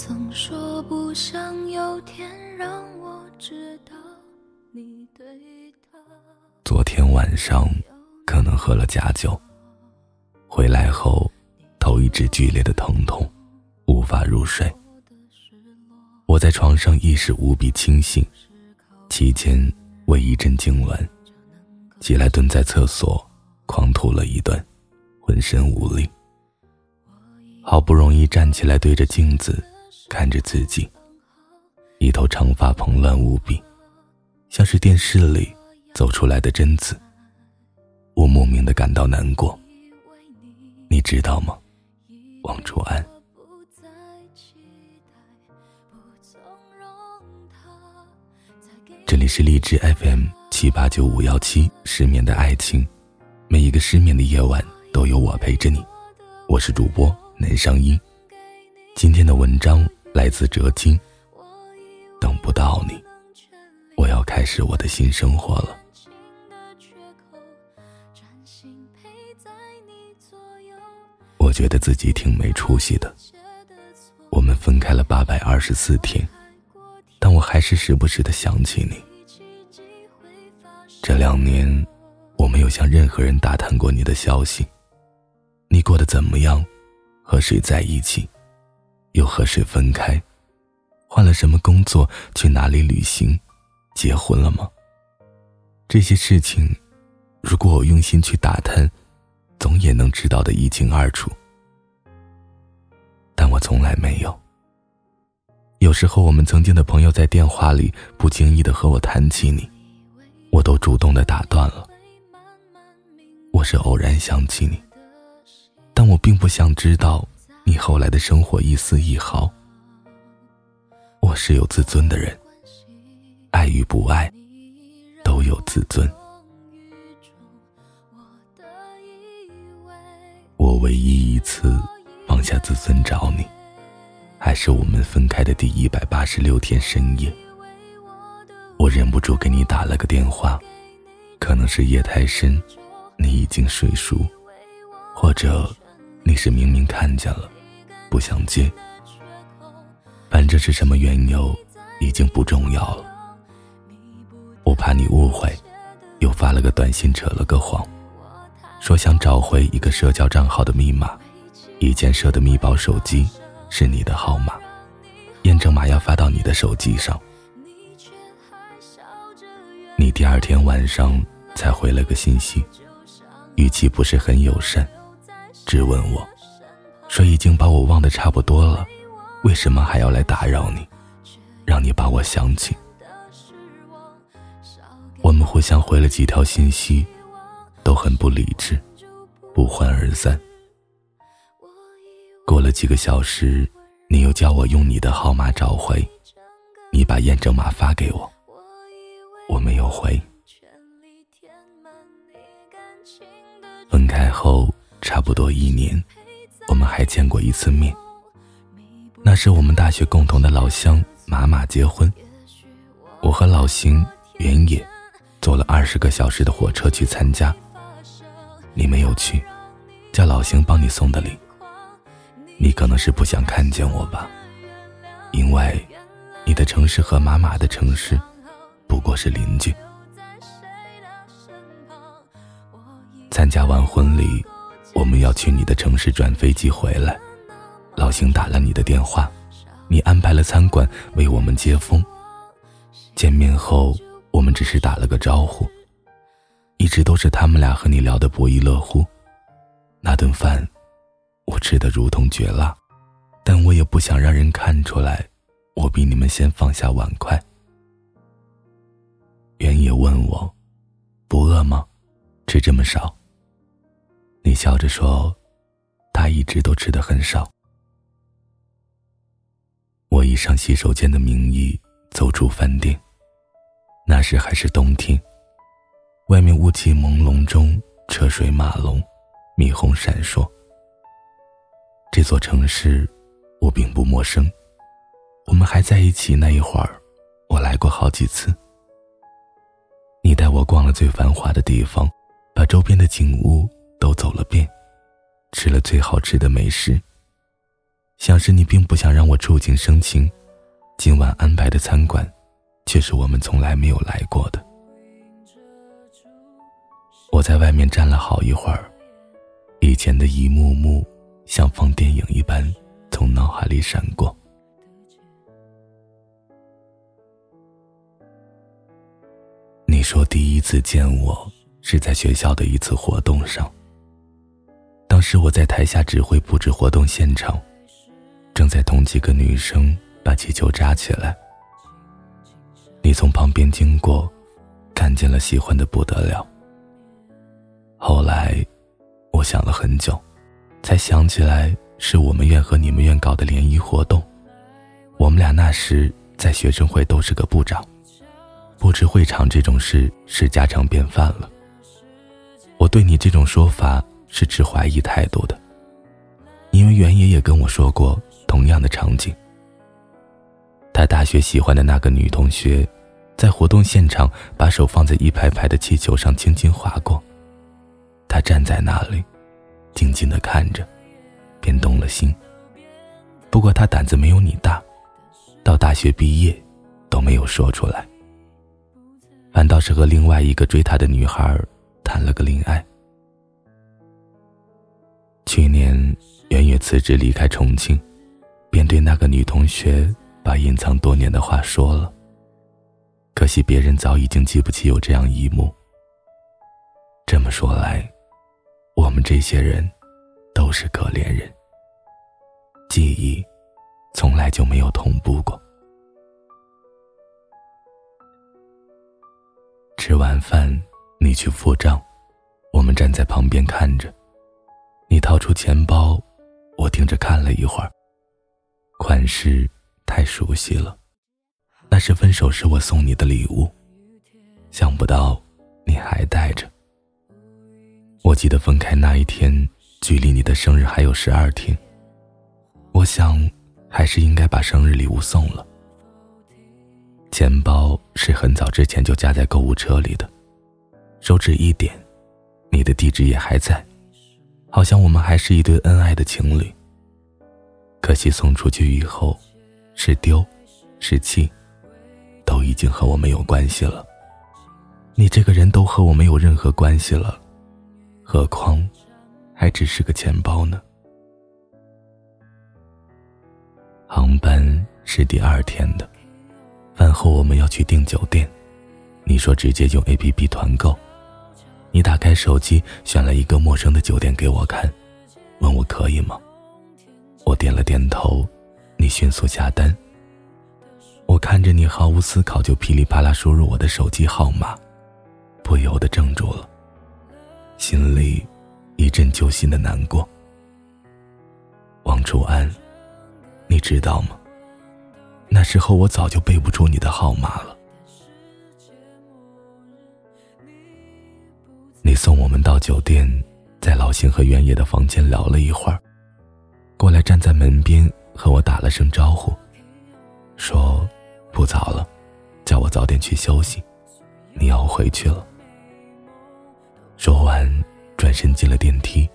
曾说不想有天让我知道你对他。昨天晚上可能喝了假酒，回来后头一直剧烈的疼痛，无法入睡。我在床上意识无比清醒，期间为一阵痉挛，起来蹲在厕所狂吐了一顿，浑身无力。好不容易站起来，对着镜子看着自己，一头长发蓬乱无比，像是电视里走出来的贞子。我莫名的感到难过，你知道吗，王楚安？这里是荔枝 FM 七八九五幺七失眠的爱情，每一个失眠的夜晚都有我陪着你，我是主播。南上音，今天的文章来自哲金。等不到你，我要开始我的新生活了。我觉得自己挺没出息的。我们分开了八百二十四天，但我还是时不时的想起你。这两年，我没有向任何人打探过你的消息。你过得怎么样？和谁在一起，又和谁分开？换了什么工作？去哪里旅行？结婚了吗？这些事情，如果我用心去打探，总也能知道的一清二楚。但我从来没有。有时候，我们曾经的朋友在电话里不经意的和我谈起你，我都主动的打断了。我是偶然想起你。但我并不想知道你后来的生活一丝一毫。我是有自尊的人，爱与不爱都有自尊。我唯一一次放下自尊找你，还是我们分开的第一百八十六天深夜。我忍不住给你打了个电话，可能是夜太深，你已经睡熟，或者。你是明明看见了，不想接。反正是什么缘由，已经不重要了。我怕你误会，又发了个短信扯了个谎，说想找回一个社交账号的密码，以前设的密保手机是你的号码，验证码要发到你的手机上。你第二天晚上才回了个信息，语气不是很友善。质问我，说已经把我忘得差不多了，为什么还要来打扰你，让你把我想起？我们互相回了几条信息，都很不理智，不欢而散。过了几个小时，你又叫我用你的号码找回，你把验证码发给我，我没有回。分开后。差不多一年，我们还见过一次面。那是我们大学共同的老乡马马结婚，我和老邢、原野坐了二十个小时的火车去参加。你没有去，叫老邢帮你送的礼。你可能是不想看见我吧，因为你的城市和马马的城市不过是邻居。参加完婚礼。我们要去你的城市转飞机回来，老邢打了你的电话，你安排了餐馆为我们接风。见面后，我们只是打了个招呼，一直都是他们俩和你聊得不亦乐乎。那顿饭，我吃得如同绝辣，但我也不想让人看出来，我比你们先放下碗筷。原野问我，不饿吗？吃这么少。笑着说：“他一直都吃的很少。”我以上洗手间的名义走出饭店，那时还是冬天，外面雾气朦胧中车水马龙，霓虹闪烁。这座城市我并不陌生，我们还在一起那一会儿，我来过好几次。你带我逛了最繁华的地方，把周边的景物。都走了遍，吃了最好吃的美食。想是你并不想让我触景生情，今晚安排的餐馆，却是我们从来没有来过的。我在外面站了好一会儿，以前的一幕幕像放电影一般从脑海里闪过。你说第一次见我是在学校的一次活动上，当时我在台下指挥布置活动现场。正在同几个女生把气球扎起来，你从旁边经过，看见了喜欢的不得了。后来，我想了很久，才想起来是我们院和你们院搞的联谊活动。我们俩那时在学生会都是个部长，布置会场这种事是家常便饭了。我对你这种说法是持怀疑态度的，因为袁爷爷跟我说过。同样的场景，他大学喜欢的那个女同学，在活动现场把手放在一排排的气球上轻轻划过。他站在那里，静静的看着，便动了心。不过他胆子没有你大，到大学毕业，都没有说出来。反倒是和另外一个追他的女孩谈了个恋爱。去年，圆圆辞职离开重庆。便对那个女同学把隐藏多年的话说了。可惜别人早已经记不起有这样一幕。这么说来，我们这些人都是可怜人，记忆从来就没有同步过。吃完饭，你去付账，我们站在旁边看着。你掏出钱包，我盯着看了一会儿。款式太熟悉了，那是分手时我送你的礼物，想不到你还带着。我记得分开那一天，距离你的生日还有十二天，我想还是应该把生日礼物送了。钱包是很早之前就夹在购物车里的，手指一点，你的地址也还在，好像我们还是一对恩爱的情侣。可惜送出去以后，是丢，是弃，都已经和我没有关系了。你这个人都和我没有任何关系了，何况还只是个钱包呢？航班是第二天的，饭后我们要去订酒店。你说直接用 A P P 团购，你打开手机选了一个陌生的酒店给我看，问我可以吗？我点了点头，你迅速下单。我看着你毫无思考就噼里啪啦输入我的手机号码，不由得怔住了，心里一阵揪心的难过。王楚安，你知道吗？那时候我早就背不出你的号码了。到酒店，在老邢和原野的房间聊了一会儿。过来站在门边和我打了声招呼，说：“不早了，叫我早点去休息，你要回去了。”说完，转身进了电梯。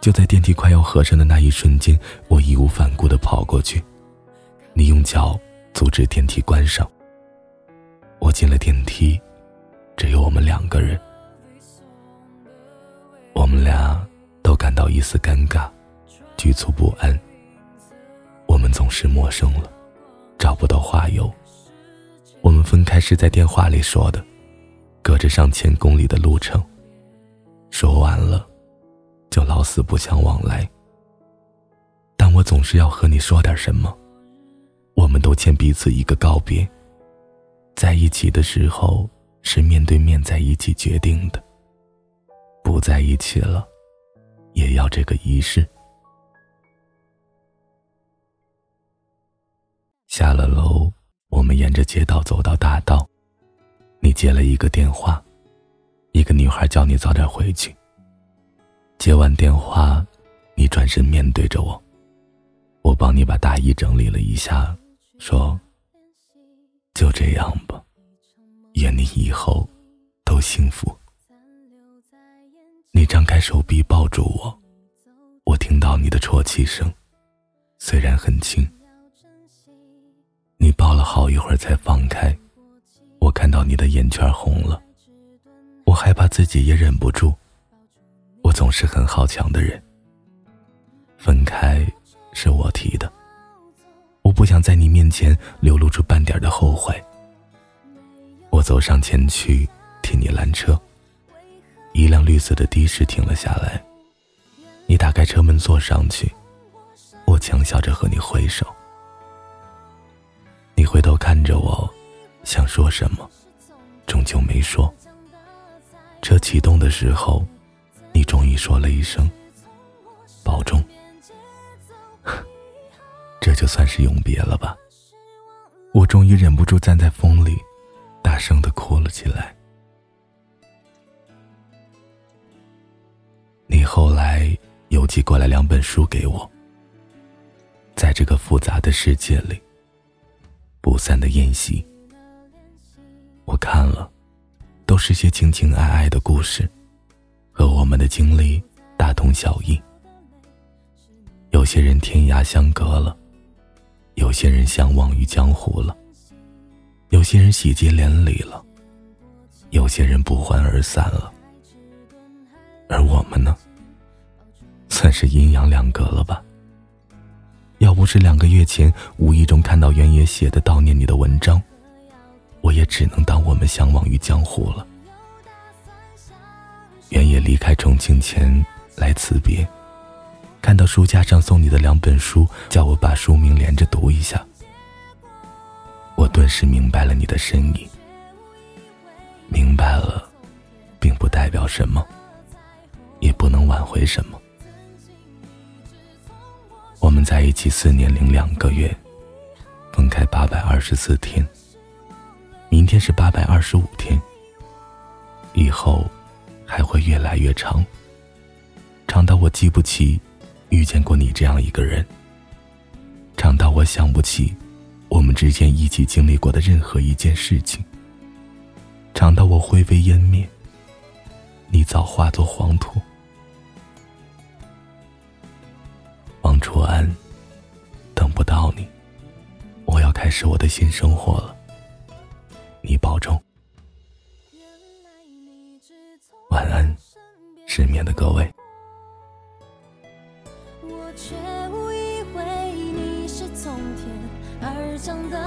就在电梯快要合上的那一瞬间，我义无反顾的跑过去，你用脚阻止电梯关上。我进了电梯，只有我们两个人，我们俩都感到一丝尴尬。局促不安。我们总是陌生了，找不到话由。我们分开是在电话里说的，隔着上千公里的路程。说完了，就老死不相往来。但我总是要和你说点什么。我们都欠彼此一个告别。在一起的时候是面对面在一起决定的，不在一起了，也要这个仪式。下了楼，我们沿着街道走到大道。你接了一个电话，一个女孩叫你早点回去。接完电话，你转身面对着我，我帮你把大衣整理了一下，说：“就这样吧，愿你以后都幸福。”你张开手臂抱住我，我听到你的啜泣声，虽然很轻，你抱了好一会儿才放开，我看到你的眼圈红了，我害怕自己也忍不住。我总是很好强的人，分开是我提的，我不想在你面前流露出半点的后悔。我走上前去替你拦车，一辆绿色的的士停了下来，你打开车门坐上去。我强笑着和你挥手，你回头看着我，想说什么，终究没说。车启动的时候，你终于说了一声“保重”，这就算是永别了吧。我终于忍不住站在风里，大声的哭了起来。后来邮寄过来两本书给我。在这个复杂的世界里，不散的宴席，我看了，都是些情情爱爱的故事，和我们的经历大同小异。有些人天涯相隔了，有些人相忘于江湖了，有些人喜结连理了，有些人不欢而散了。而我们呢，是阴阳两隔了吧。要不是两个月前无意中看到原野写的悼念你的文章，我也只能当我们相忘于江湖了。原野离开重庆前来辞别，看到书架上送你的两本书，叫我把书名连着读一下，我顿时明白了你的深意。明白了，并不代表什么，也不能挽回什么。在一起四年零两个月，分开八百二十四天。明天是八百二十五天，以后还会越来越长，长到我记不起遇见过你这样一个人，长到我想不起我们之间一起经历过的任何一件事情，长到我灰飞烟灭，你早化作黄土。楚安，等不到你，我要开始我的新生活了。你保重，晚安，失眠的各位。我却无意会你是从天而降的